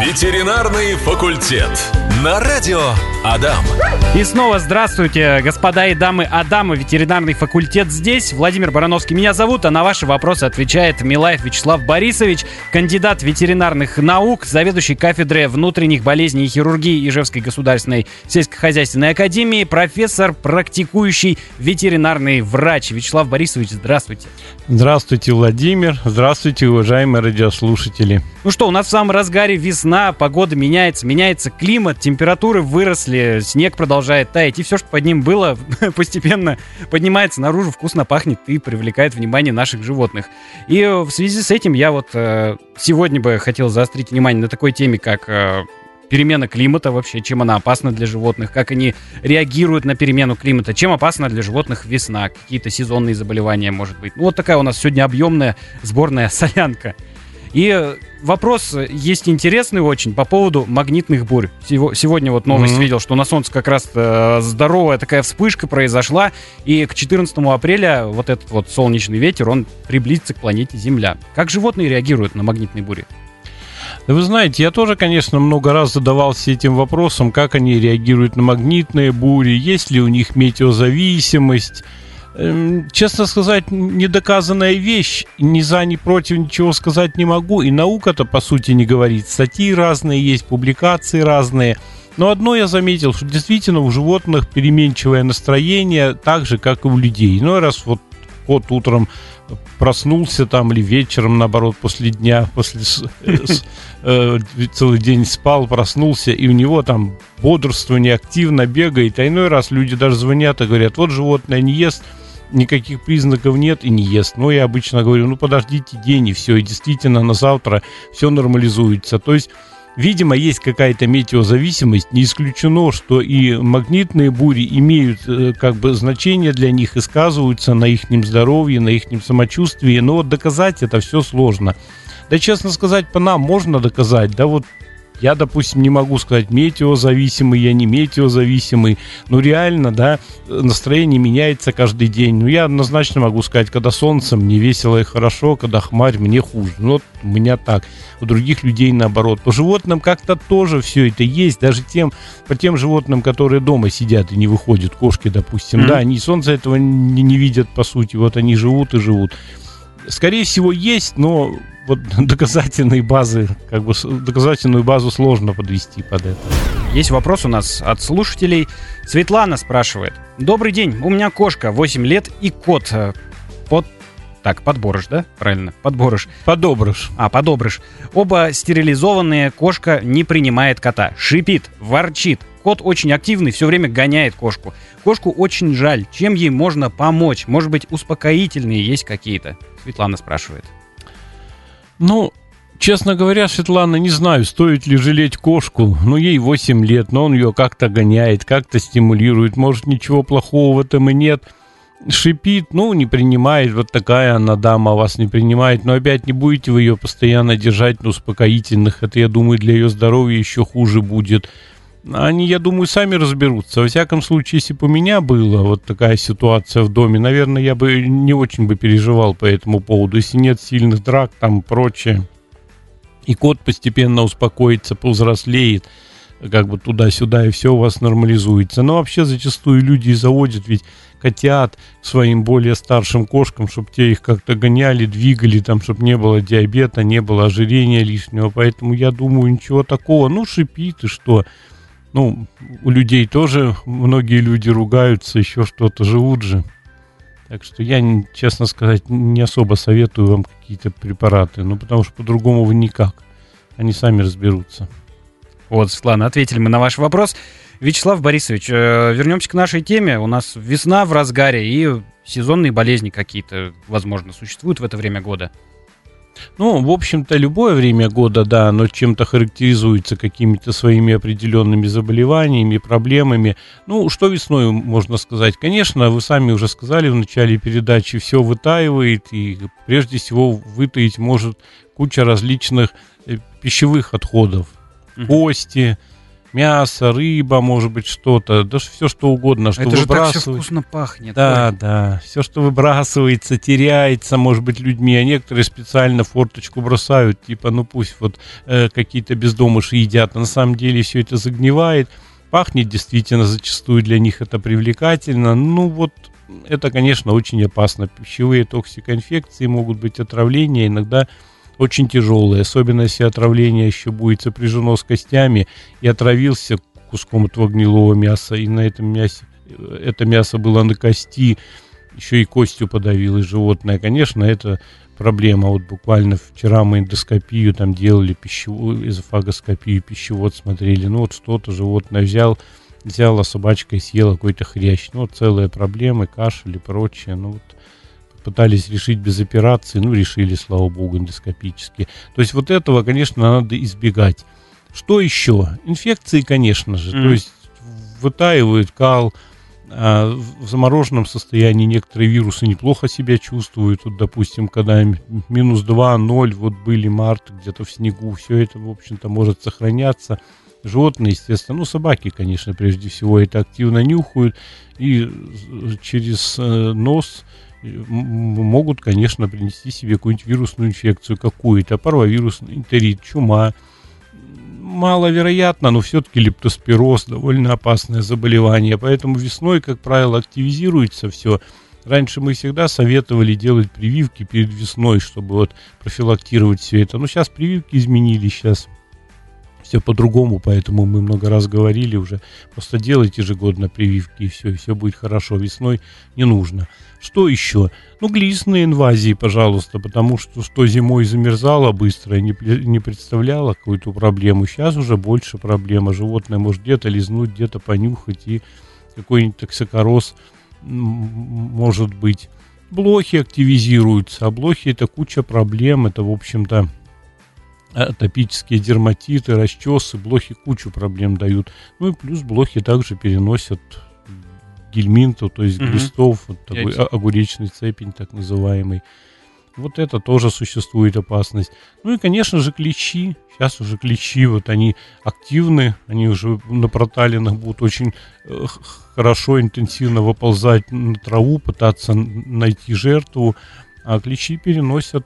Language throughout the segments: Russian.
Ветеринарный факультет. На радио Адам. И снова здравствуйте, господа и дамы Адама, ветеринарный факультет здесь. Владимир Барановский меня зовут, а на ваши вопросы отвечает Милаев Вячеслав Борисович, кандидат ветеринарных наук, заведующий кафедрой внутренних болезней и хирургии Ижевской государственной сельскохозяйственной академии, профессор, практикующий ветеринарный врач. Вячеслав Борисович, здравствуйте. Здравствуйте, Владимир. Здравствуйте, уважаемые радиослушатели. Ну что, у нас в самом разгаре весна, погода меняется, меняется климат, температуры выросли, снег продолжает таять, и все, что под ним было, постепенно поднимается наружу, вкусно пахнет и привлекает внимание наших животных. И в связи с этим я вот э, сегодня бы хотел заострить внимание на такой теме, как э, перемена климата вообще, чем она опасна для животных, как они реагируют на перемену климата, чем опасна для животных весна, какие-то сезонные заболевания, может быть. Ну, вот такая у нас сегодня объемная сборная солянка. И вопрос есть интересный очень по поводу магнитных бурь. Сегодня вот новость mm-hmm. видел, что на Солнце как раз э, здоровая такая вспышка произошла, и к 14 апреля вот этот вот солнечный ветер, он приблизится к планете Земля. Как животные реагируют на магнитные бури? Вы знаете, я тоже, конечно, много раз задавался этим вопросом, как они реагируют на магнитные бури, есть ли у них метеозависимость, честно сказать, недоказанная вещь. Ни за, ни против ничего сказать не могу. И наука-то, по сути, не говорит. Статьи разные есть, публикации разные. Но одно я заметил, что действительно у животных переменчивое настроение, так же, как и у людей. Ну, раз вот кот утром проснулся там или вечером, наоборот, после дня, после э, э, целый день спал, проснулся, и у него там бодрствование активно бегает. А иной раз люди даже звонят и говорят, вот животное не ест, никаких признаков нет и не ест. Но я обычно говорю, ну подождите день и все, и действительно на завтра все нормализуется. То есть Видимо, есть какая-то метеозависимость. Не исключено, что и магнитные бури имеют э, как бы значение для них и сказываются на их здоровье, на их самочувствии. Но вот доказать это все сложно. Да, честно сказать, по нам можно доказать. Да, вот я, допустим, не могу сказать, метеозависимый, я не метеозависимый. Но реально, да, настроение меняется каждый день. Ну, я однозначно могу сказать, когда солнце, мне весело и хорошо, когда хмарь, мне хуже. Ну, вот у меня так. У других людей наоборот. По животным как-то тоже все это есть. Даже тем, по тем животным, которые дома сидят и не выходят, кошки, допустим, mm-hmm. да, они солнца этого не, не видят, по сути. Вот они живут и живут. Скорее всего, есть, но вот доказательные базы, как бы доказательную базу сложно подвести под это. Есть вопрос у нас от слушателей. Светлана спрашивает. Добрый день, у меня кошка 8 лет и кот э, под так, подборыш, да? Правильно, подборыш. Подобрыш. А, подобрыш. Оба стерилизованные, кошка не принимает кота. Шипит, ворчит. Кот очень активный, все время гоняет кошку. Кошку очень жаль. Чем ей можно помочь? Может быть, успокоительные есть какие-то? Светлана спрашивает. Ну, честно говоря, Светлана, не знаю, стоит ли жалеть кошку. Ну, ей 8 лет, но он ее как-то гоняет, как-то стимулирует. Может, ничего плохого в этом и нет. Шипит, ну, не принимает, вот такая она дама вас не принимает. Но опять не будете вы ее постоянно держать на успокоительных. Это, я думаю, для ее здоровья еще хуже будет. Они, я думаю, сами разберутся. Во всяком случае, если бы у меня была вот такая ситуация в доме, наверное, я бы не очень бы переживал по этому поводу. Если нет сильных драк, там прочее, и кот постепенно успокоится, повзрослеет, как бы туда-сюда, и все у вас нормализуется. Но вообще зачастую люди заводят ведь котят своим более старшим кошкам, чтобы те их как-то гоняли, двигали, там, чтобы не было диабета, не было ожирения лишнего. Поэтому я думаю, ничего такого. Ну, шипит и что ну, у людей тоже многие люди ругаются, еще что-то, живут же. Так что я, честно сказать, не особо советую вам какие-то препараты, ну, потому что по-другому вы никак. Они сами разберутся. Вот, Светлана, ответили мы на ваш вопрос. Вячеслав Борисович, э, вернемся к нашей теме. У нас весна в разгаре, и сезонные болезни какие-то, возможно, существуют в это время года. Ну, в общем-то, любое время года, да, оно чем-то характеризуется какими-то своими определенными заболеваниями, проблемами. Ну, что весной можно сказать? Конечно, вы сами уже сказали в начале передачи, все вытаивает, и прежде всего вытаить может куча различных э, пищевых отходов. Кости, мясо, рыба, может быть, что-то, да все что угодно, что Это же так все вкусно пахнет. Да, Ой. да. Все, что выбрасывается, теряется, может быть, людьми, а некоторые специально форточку бросают, типа, ну пусть вот э, какие-то бездомыши едят, а на самом деле все это загнивает. Пахнет действительно зачастую для них это привлекательно. Ну вот это, конечно, очень опасно. Пищевые токсикоинфекции могут быть отравления, иногда очень тяжелые, особенно если отравление еще будет сопряжено с костями и отравился куском этого гнилого мяса, и на этом мясе э, это мясо было на кости, еще и костью подавилось животное. Конечно, это проблема. Вот буквально вчера мы эндоскопию там делали, пищевую, эзофагоскопию, пищевод смотрели. Ну вот что-то животное взял, взяла собачка и съела какой-то хрящ. Ну вот целые проблемы, кашель и прочее. Ну вот пытались решить без операции, ну решили, слава богу, эндоскопически. То есть вот этого, конечно, надо избегать. Что еще? Инфекции, конечно же. Мгм. То есть вытаивают кал, а в замороженном состоянии некоторые вирусы неплохо себя чувствуют. Вот, допустим, когда минус 2, 0, вот были март где-то в снегу, все это, в общем-то, может сохраняться. Животные, естественно, ну, собаки, конечно, прежде всего это активно нюхают и э, через э, нос могут, конечно, принести себе какую-нибудь вирусную инфекцию какую-то, парвовирусный энтерит, чума. Маловероятно, но все-таки лептоспироз довольно опасное заболевание, поэтому весной, как правило, активизируется все. Раньше мы всегда советовали делать прививки перед весной, чтобы вот профилактировать все это. Но сейчас прививки изменились, сейчас все по-другому, поэтому мы много раз говорили уже. Просто делайте ежегодно прививки, и все, и все будет хорошо. Весной не нужно. Что еще? Ну, глистные инвазии, пожалуйста, потому что что зимой замерзало быстро и не, не представляло какую-то проблему. Сейчас уже больше проблема. Животное может где-то лизнуть, где-то понюхать, и какой-нибудь токсикороз может быть. Блохи активизируются, а блохи это куча проблем, это, в общем-то, атопические дерматиты, расчесы, блохи кучу проблем дают. Ну и плюс блохи также переносят гельминту, то есть Мгм. глистов, вот такой Яйца. о- огуречный цепень так называемый. Вот это тоже существует опасность. Ну и, конечно же, клещи. Сейчас уже клещи, вот они активны, они уже на проталинах будут очень э, хорошо, интенсивно выползать на траву, пытаться найти жертву. А клещи переносят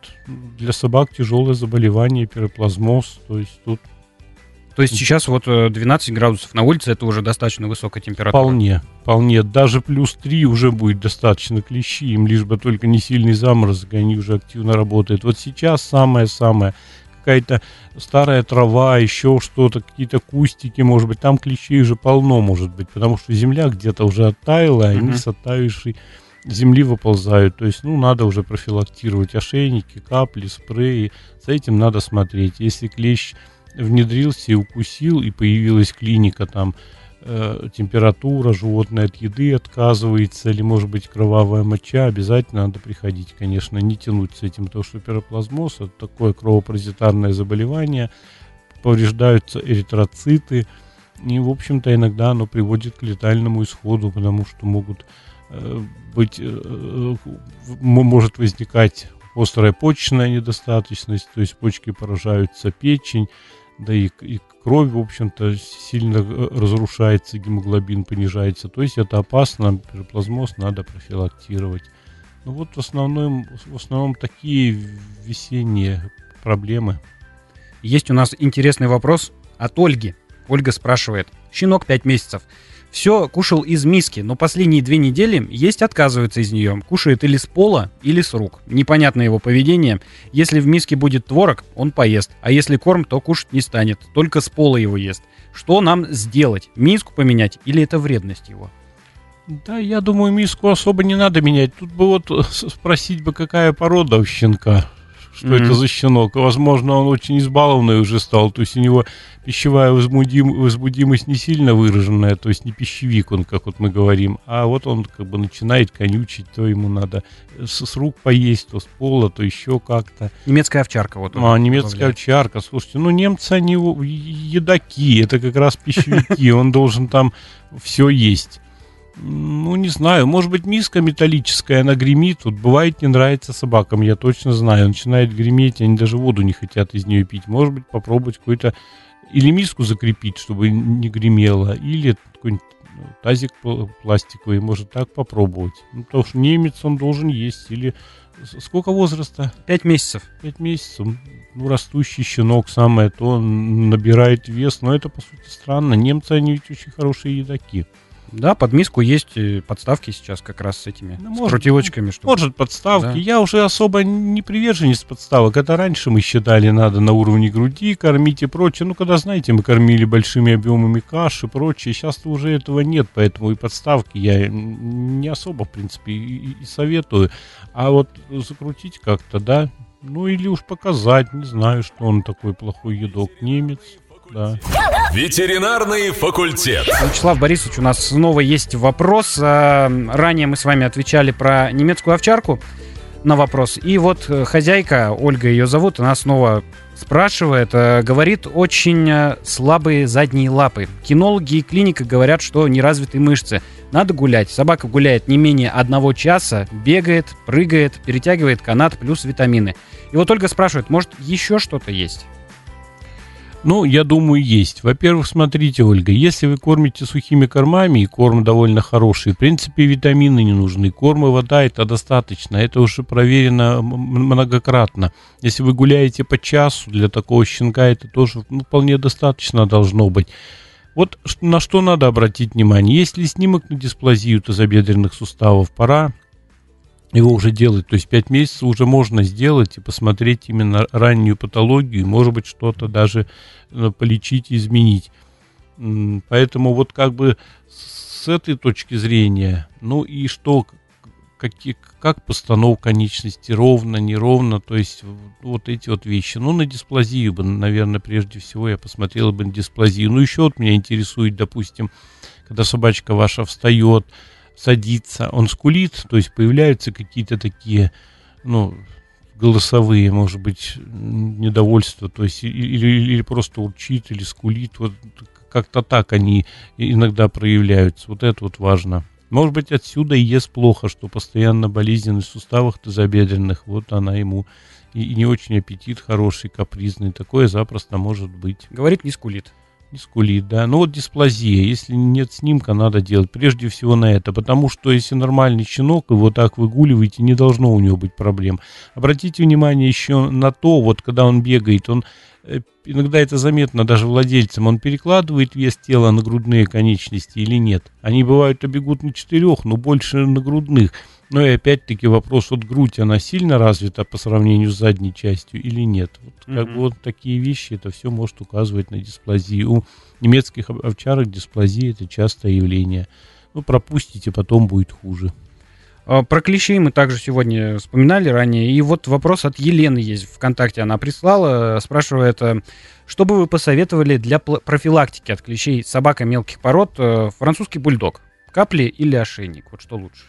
для собак тяжелое заболевание, пироплазмоз. То есть тут То есть сейчас вот э, 12 градусов на улице, это уже достаточно высокая температура. вполне, вполне. Даже плюс 3 уже будет достаточно клещи. Им лишь бы только не сильный заморозок, они уже активно работают. Вот сейчас самое-самое какая-то старая трава, еще что-то, какие-то кустики, может быть, там клещей уже полно, может быть, потому что земля где-то уже оттаяла, и они с оттаившей земли выползают. То есть, ну, надо уже профилактировать ошейники, капли, спреи. За этим надо смотреть. Если клещ внедрился и укусил, и появилась клиника там, э, температура, животное от еды отказывается, или, может быть, кровавая моча, обязательно надо приходить, конечно, не тянуть с этим, потому что пироплазмоз – это такое кровопаразитарное заболевание, повреждаются эритроциты, и, в общем-то, иногда оно приводит к летальному исходу, потому что могут э, быть, э, э, может возникать острая почечная недостаточность, то есть почки поражаются печень, да и, и кровь, в общем-то, сильно э, разрушается, гемоглобин понижается. То есть это опасно, пироплазмоз надо профилактировать. Ну вот в основном, в основном такие весенние проблемы. Есть у нас интересный вопрос от Ольги. Ольга спрашивает. Щенок 5 месяцев. Все кушал из миски, но последние две недели есть отказывается из нее. Кушает или с пола, или с рук. Непонятно его поведение. Если в миске будет творог, он поест. А если корм, то кушать не станет. Только с пола его ест. Что нам сделать? Миску поменять или это вредность его? Да, я думаю, миску особо не надо менять. Тут бы вот э, спросить бы, какая порода у щенка. Что Мгм. это за щенок? Возможно, он очень избалованный уже стал. То есть у него пищевая возбудим- возбудимость не сильно выраженная. То есть не пищевик он, как вот мы говорим. А вот он как бы начинает конючить. То ему надо с, с рук поесть, то с пола, то еще как-то. Немецкая овчарка вот. А, немецкая добавляет. овчарка. Слушайте, ну немцы, они едаки. Это как раз пищевики. Он должен там все есть. Ну, не знаю, может быть, миска металлическая, она гремит. Вот бывает, не нравится собакам, я точно знаю. Начинает греметь, они даже воду не хотят из нее пить. Может быть, попробовать какой-то или миску закрепить, чтобы не гремело, или какой-нибудь ну, тазик пластиковый, может так попробовать. Ну, потому что немец, он должен есть, или сколько возраста? Пять месяцев. Пять месяцев. Ну, растущий щенок самое то, набирает вес, но это, по сути, странно. Немцы, они ведь очень хорошие едоки. Да, под миску есть э, подставки сейчас как раз с этими, ну, с может, крутилочками. Чтобы... Может, подставки. Да. Я уже особо не приверженец подставок. Это раньше мы считали, надо на уровне груди кормить и прочее. Ну, когда, знаете, мы кормили большими объемами каши и прочее. Сейчас уже этого нет, поэтому и подставки я не особо, в принципе, и, и советую. А вот закрутить как-то, да, ну или уж показать, не знаю, что он такой плохой едок, немец, да. Ветеринарный факультет. Вячеслав Борисович, у нас снова есть вопрос. А, ранее мы с вами отвечали про немецкую овчарку на вопрос. И вот э, хозяйка, Ольга ее зовут, она снова спрашивает, э, говорит, очень э, слабые задние лапы. Кинологи и клиника говорят, что неразвитые мышцы. Надо гулять. Собака гуляет не менее одного часа, бегает, прыгает, перетягивает канат плюс витамины. И вот Ольга спрашивает, может еще что-то есть? Ну, я думаю, есть. Во-первых, смотрите, Ольга, если вы кормите сухими кормами, и корм довольно хороший, в принципе, витамины не нужны. Корм и вода это достаточно. Это уже проверено многократно. Если вы гуляете по часу, для такого щенка это тоже ну, вполне достаточно должно быть. Вот на что надо обратить внимание. Если снимок на дисплазию тазобедренных суставов, пора его уже делать. То есть 5 месяцев уже можно сделать и посмотреть именно раннюю патологию, может быть, что-то даже э, полечить и изменить. Поэтому вот как бы с этой точки зрения, ну и что, какие, как постановка конечности, ровно, неровно, то есть вот эти вот вещи. Ну, на дисплазию бы, наверное, прежде всего я посмотрел бы на дисплазию. Ну, еще вот меня интересует, допустим, когда собачка ваша встает, садится, он скулит, то есть появляются какие-то такие, ну, голосовые, может быть, недовольства, то есть или, или просто урчит, или скулит, вот как-то так они иногда проявляются. Вот это вот важно. Может быть, отсюда и ест плохо, что постоянно болезненный в суставах тазобедренных, вот она ему и, и не очень аппетит хороший, капризный, такое запросто может быть. Говорит, не скулит. Не скулит, да. Ну вот дисплазия. Если нет снимка, надо делать прежде всего на это. Потому что если нормальный щенок, его так выгуливаете, не должно у него быть проблем. Обратите внимание еще на то, вот когда он бегает, он э, иногда это заметно даже владельцам, он перекладывает вес тела на грудные конечности или нет. Они бывают бегут на четырех, но больше на грудных. Но и опять-таки вопрос, вот грудь, она сильно развита по сравнению с задней частью или нет? Вот, mm-hmm. как бы вот такие вещи, это все может указывать на дисплазию. У немецких овчарок дисплазия это частое явление. Ну, пропустите, потом будет хуже. А, про клещей мы также сегодня вспоминали ранее. И вот вопрос от Елены есть ВКонтакте. Она прислала, спрашивает, э, что бы вы посоветовали для профилактики от клещей собака мелких пород, э, французский бульдог? Капли или ошейник? Вот что лучше?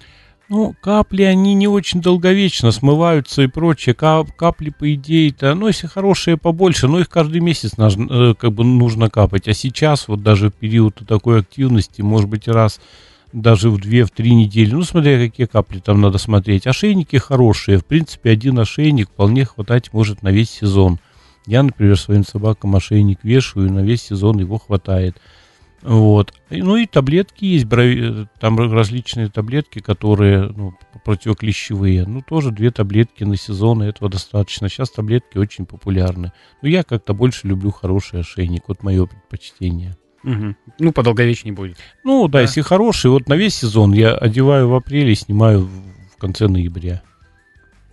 Ну, капли, они не очень долговечно смываются и прочее. Кап, капли, по идее-то, ну, если хорошие побольше, но их каждый месяц нужно, э, как бы нужно капать. А сейчас, вот даже в период такой активности, может быть, раз даже в две, в три недели. Ну, смотря какие капли там надо смотреть. Ошейники хорошие. В принципе, один ошейник вполне хватать может на весь сезон. Я, например, своим собакам ошейник вешаю, и на весь сезон его хватает. Вот. Ну и таблетки есть, там различные таблетки, которые ну, противоклещевые. Ну, тоже две таблетки на сезон, этого достаточно. Сейчас таблетки очень популярны. Но я как-то больше люблю хороший ошейник. Вот мое предпочтение. Угу. Ну, подолговечнее будет. Ну, да, да, если хороший, вот на весь сезон я одеваю в апреле, снимаю в конце ноября.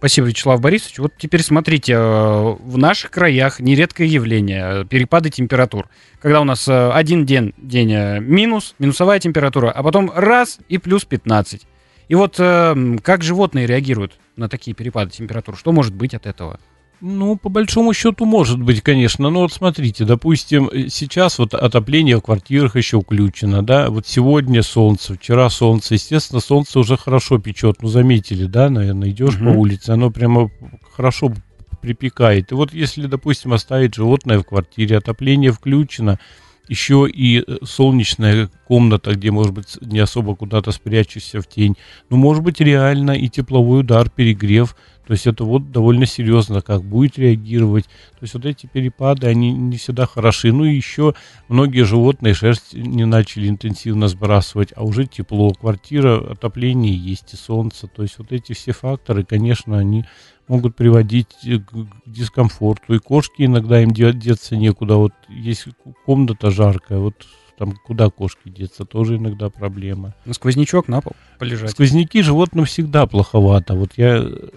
Спасибо, Вячеслав Борисович. Вот теперь смотрите, э, в наших краях нередкое явление э, перепады температур. Когда у нас э, один день, день минус, минусовая температура, а потом раз и плюс 15. И вот как животные реагируют на такие перепады температур? Что может быть от этого? Ну, по большому счету, может быть, конечно. Но вот смотрите, допустим, сейчас вот отопление в квартирах еще включено, да, вот сегодня солнце, вчера солнце, естественно, солнце уже хорошо печет, ну, заметили, да, наверное, идешь угу. по улице, оно прямо хорошо припекает. И вот если, допустим, оставить животное в квартире, отопление включено, еще и э, солнечная комната, где, может быть, не особо куда-то спрячешься в тень. Ну, может быть, реально и тепловой удар, перегрев. То есть это вот довольно серьезно, как будет реагировать. То есть вот эти перепады, они не всегда хороши. Ну и еще многие животные шерсть не начали интенсивно сбрасывать, а уже тепло, квартира, отопление есть и солнце. То есть вот эти все факторы, конечно, они могут приводить к дискомфорту. И кошки иногда им деться некуда. Вот есть комната жаркая, вот там куда кошки деться, тоже иногда проблема. Ну, сквознячок на пол полежать. Сквозняки животным всегда плоховато. Вот я э,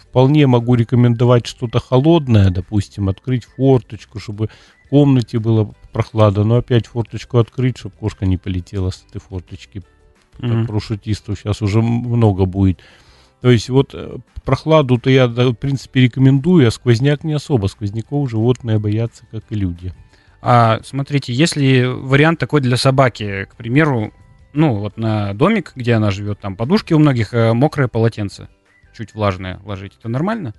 вполне могу рекомендовать что-то холодное, допустим, открыть форточку, чтобы в комнате было прохладно, но опять форточку открыть, чтобы кошка не полетела с этой форточки. Mm-hmm. Парашютистов сейчас уже много будет. То есть вот э, прохладу-то я, в принципе, рекомендую, а сквозняк не особо. Сквозняков животные боятся, как и люди. А смотрите, если вариант такой для собаки, к примеру, ну вот на домик, где она живет, там подушки у многих, э, мокрое полотенце, чуть влажное ложить, это нормально?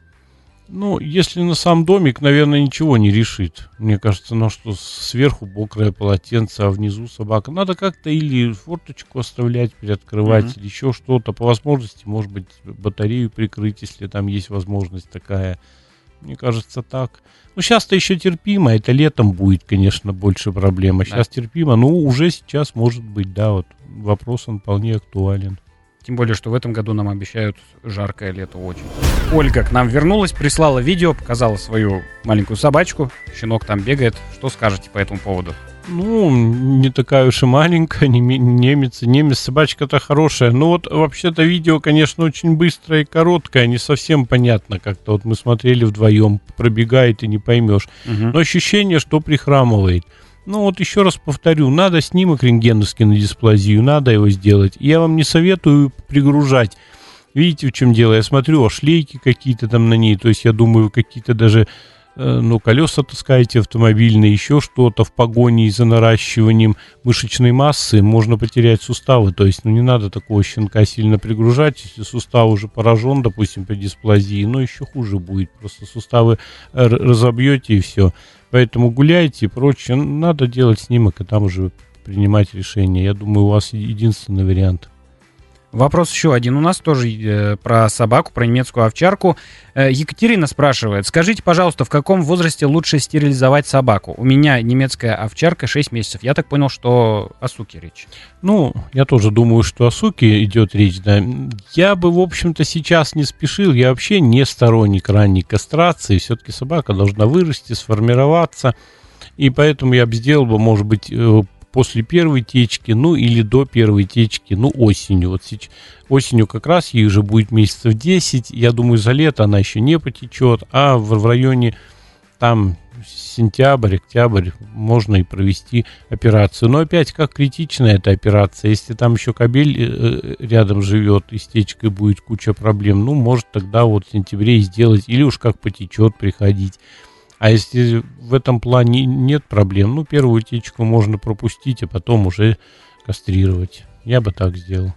Ну, если на сам домик, наверное, ничего не решит. Мне кажется, ну что сверху мокрое полотенце, а внизу собака. Надо как-то или форточку оставлять, переоткрывать, mm-hmm. или еще что-то. По возможности, может быть, батарею прикрыть, если там есть возможность такая. Мне кажется, так. Ну, сейчас-то еще терпимо. Это летом будет, конечно, больше проблема. Сейчас да. терпимо. Ну, уже сейчас, может быть, да, вот вопрос он вполне актуален. Тем более, что в этом году нам обещают жаркое лето очень. Ольга к нам вернулась, прислала видео, показала свою маленькую собачку. Щенок там бегает. Что скажете по этому поводу? Ну, не такая уж и маленькая, не, немец. Немец, собачка-то хорошая. Ну вот, вообще-то видео, конечно, очень быстрое и короткое, не совсем понятно как-то. Вот мы смотрели вдвоем, пробегает и не поймешь. Угу. Но ощущение, что прихрамывает. Ну вот еще раз повторю, надо снимок рентгеновский на дисплазию, надо его сделать. Я вам не советую пригружать. Видите, в чем дело? Я смотрю, а шлейки какие-то там на ней, то есть я думаю, какие-то даже Э, ну, колеса таскаете автомобильные, еще что-то в погоне за наращиванием мышечной массы, можно потерять суставы. То есть, ну, не надо такого щенка сильно пригружать, если сустав уже поражен, допустим, при дисплазии, но еще хуже будет. Просто суставы разобьете и все. Поэтому гуляйте и прочее. Надо делать снимок, и там уже принимать решение. Я думаю, у вас единственный вариант – Вопрос еще один у нас тоже э, про собаку, про немецкую овчарку. Э, Екатерина спрашивает, скажите, пожалуйста, в каком возрасте лучше стерилизовать собаку? У меня немецкая овчарка 6 месяцев. Я так понял, что о суке речь. Ну, я тоже думаю, что о суке идет речь, да. Я бы, в общем-то, сейчас не спешил. Я вообще не сторонник ранней кастрации. Все-таки собака должна вырасти, сформироваться. И поэтому я бы сделал бы, может быть, э, после первой течки, ну или до первой течки, ну осенью. Вот сейчас, осенью как раз ей уже будет месяцев 10. Я думаю, за лето она еще не потечет, а в, в районе там сентябрь, октябрь можно и провести операцию. Но опять, как критичная эта операция, если там еще кабель э, рядом живет и с течкой будет куча проблем, ну, может тогда вот в сентябре сделать, или уж как потечет приходить. А если в этом плане нет проблем, ну, первую утечку можно пропустить, а потом уже кастрировать. Я бы так сделал.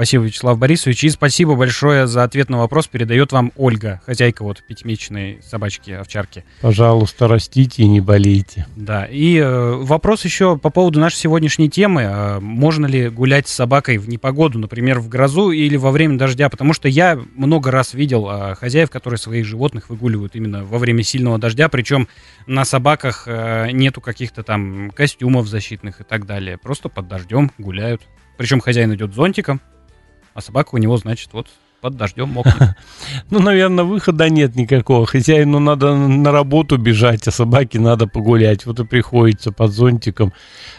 Спасибо, Вячеслав Борисович. И спасибо большое за ответ на вопрос. Передает вам Ольга, хозяйка вот пятимесячной собачки-овчарки. Пожалуйста, растите и не болейте. Да. И э, вопрос еще по поводу нашей сегодняшней темы. Э, можно ли гулять с собакой в непогоду, например, в грозу или во время дождя? Потому что я много раз видел э, хозяев, которые своих животных выгуливают именно во время сильного дождя. Причем на собаках э, нету каких-то там костюмов защитных и так далее. Просто под дождем гуляют. Причем хозяин идет зонтиком, а собака у него, значит, вот под дождем мокнет. Ну, наверное, выхода нет никакого. Хозяину надо на работу бежать, а собаке надо погулять. Вот и приходится под зонтиком.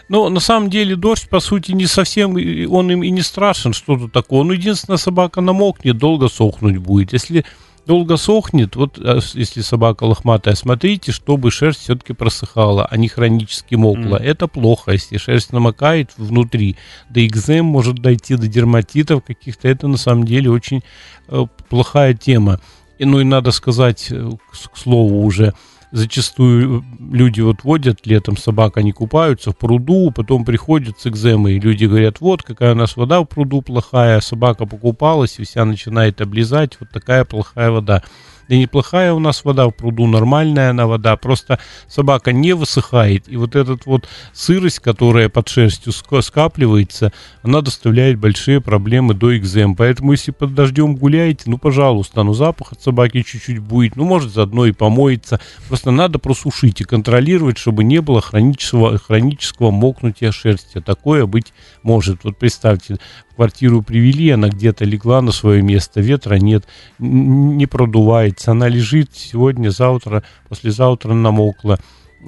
Но на самом деле дождь, по сути, не совсем, он им и не страшен, что-то такое. Ну, единственное, собака намокнет, долго сохнуть будет. Если долго сохнет, вот а, если собака лохматая, смотрите, чтобы шерсть все-таки просыхала, а не хронически мокла. Mm. Это плохо, если шерсть намокает внутри. До экзем может дойти, до дерматитов каких-то. Это на самом деле очень э, плохая тема. И, ну и надо сказать, э, к, к слову уже, зачастую люди вот водят летом собак, они купаются в пруду, потом приходят с экземой, и люди говорят, вот какая у нас вода в пруду плохая, собака покупалась и вся начинает облизать, вот такая плохая вода. Да неплохая у нас вода в пруду, нормальная она вода, просто собака не высыхает, и вот этот вот сырость, которая под шерстью скапливается, она доставляет большие проблемы до экзем. Поэтому если под дождем гуляете, ну, пожалуйста, ну, запах от собаки чуть-чуть будет, ну, может, заодно и помоется. Просто надо просушить и контролировать, чтобы не было хронического, хронического мокнутия шерсти. Такое быть может. Вот представьте, квартиру привели, она где-то легла на свое место, ветра нет, не продувается, она лежит сегодня, завтра, послезавтра намокла.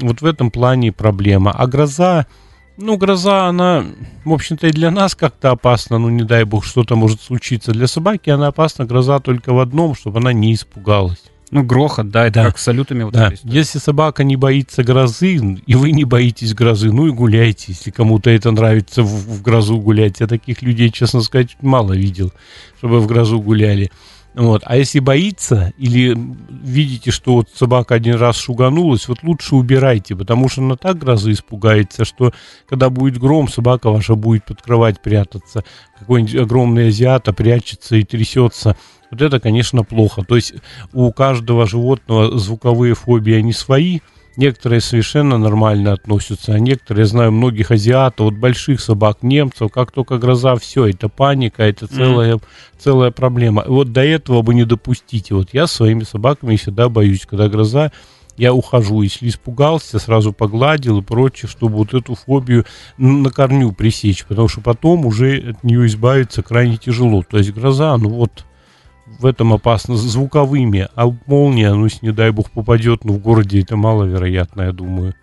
Вот в этом плане проблема. А гроза, ну, гроза, она, в общем-то, и для нас как-то опасна, ну, не дай бог, что-то может случиться. Для собаки она опасна, гроза только в одном, чтобы она не испугалась. Ну, грохот, да, это да. как с салютами. Вот да. Если собака не боится грозы, и вы не боитесь грозы, ну и гуляйте, если кому-то это нравится в, в грозу гулять. Я таких людей, честно сказать, мало видел, чтобы в грозу гуляли. Вот. А если боится или видите, что вот собака один раз шуганулась, вот лучше убирайте, потому что она так грозы испугается, что когда будет гром, собака ваша будет под кровать прятаться. Какой-нибудь огромный азиат прячется и трясется. Вот это, конечно, плохо. То есть у каждого животного звуковые фобии, они свои, Некоторые совершенно нормально относятся, а некоторые, я знаю, многих азиатов, вот больших собак, немцев, как только гроза, все, это паника, это целая, mm. целая проблема. Вот до этого бы не допустите. Вот я своими собаками всегда боюсь, когда гроза, я ухожу. Если испугался, сразу погладил и прочее, чтобы вот эту фобию на корню пресечь, потому что потом уже от нее избавиться крайне тяжело. То есть гроза, ну вот в этом опасно звуковыми, а молния, ну, если, не дай бог, попадет, ну, в городе это маловероятно, я думаю.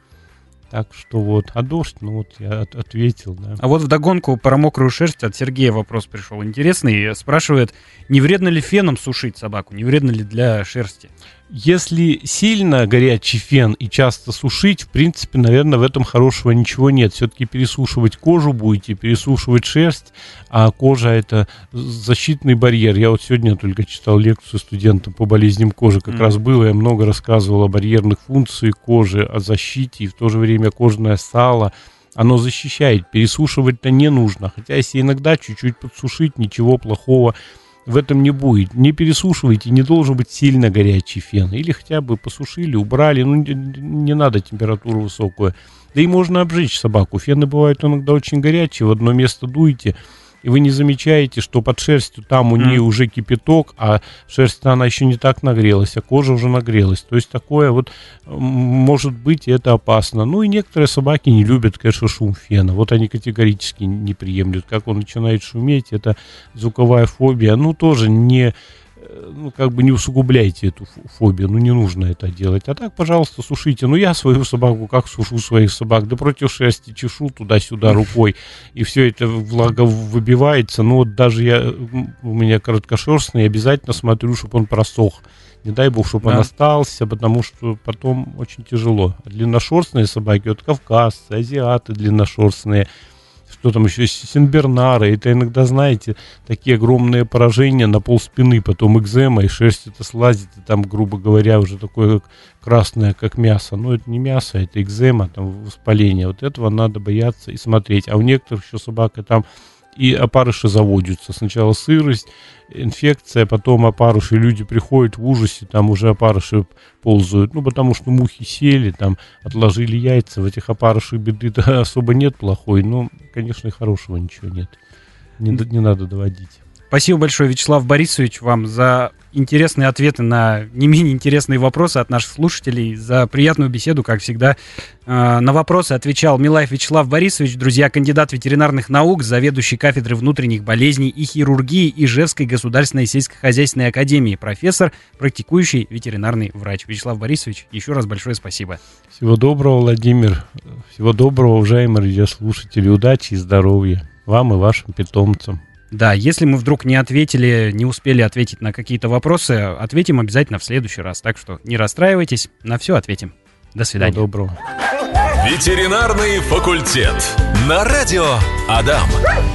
Так что вот, а дождь, ну вот я от, ответил, да. А вот вдогонку про мокрую шерсть от Сергея вопрос пришел интересный. Спрашивает, не вредно ли феном сушить собаку, не вредно ли для шерсти? Если сильно горячий фен и часто сушить, в принципе, наверное, в этом хорошего ничего нет. Все-таки пересушивать кожу будете, пересушивать шерсть, а кожа это защитный барьер. Я вот сегодня только читал лекцию студентам по болезням кожи, как mm. раз было, я много рассказывал о барьерных функциях кожи, о защите, и в то же время кожное сало оно защищает, пересушивать-то не нужно. Хотя если иногда чуть-чуть подсушить, ничего плохого в этом не будет. Не пересушивайте, не должен быть сильно горячий фен. Или хотя бы посушили, убрали. Ну, не, не надо температуру высокую. Да и можно обжечь собаку. Фены бывают иногда очень горячие. В одно место дуете, и вы не замечаете, что под шерстью там у mm. нее уже кипяток, а шерсть она еще не так нагрелась, а кожа уже нагрелась. То есть такое вот может быть, и это опасно. Ну и некоторые собаки не любят, конечно, шум фена. Вот они категорически не приемлют. Как он начинает шуметь, это звуковая фобия. Ну тоже не ну, как бы не усугубляйте эту фобию, ну, не нужно это делать. А так, пожалуйста, сушите. Ну, я свою собаку как сушу своих собак? Да против шерсти чешу туда-сюда рукой, и все это влага выбивается. Ну, вот даже я, у меня короткошерстный, обязательно смотрю, чтобы он просох. Не дай бог, чтобы да. он остался, потому что потом очень тяжело. Длинношерстные собаки, вот кавказцы, азиаты длинношерстные – что там еще, Синбернары, это иногда, знаете, такие огромные поражения на пол спины, потом экзема, и шерсть это слазит, и там, грубо говоря, уже такое красное, как мясо. Но это не мясо, это экзема, там воспаление. Вот этого надо бояться и смотреть. А у некоторых еще собака там и опарыши заводятся. Сначала сырость, инфекция, потом опарыши. Люди приходят в ужасе, там уже опарыши ползают. Ну, потому что мухи сели, там отложили яйца. В этих опарышах беды особо нет плохой. Но, конечно, и хорошего ничего нет. Не, не надо доводить. Спасибо большое, Вячеслав Борисович, вам за интересные ответы на не менее интересные вопросы от наших слушателей, за приятную беседу, как всегда. Э, на вопросы отвечал Милаев Вячеслав Борисович, друзья, кандидат ветеринарных наук, заведующий кафедры внутренних болезней и хирургии Ижевской государственной сельскохозяйственной академии, профессор, практикующий ветеринарный врач. Вячеслав Борисович, еще раз большое спасибо. Всего доброго, Владимир. Всего доброго, уважаемые радиослушатели. Удачи и здоровья вам и вашим питомцам. Да, если мы вдруг не ответили, не успели ответить на какие-то вопросы, ответим обязательно в следующий раз. Так что не расстраивайтесь, на все ответим. До свидания. Всего доброго. Ветеринарный факультет. На радио Адам.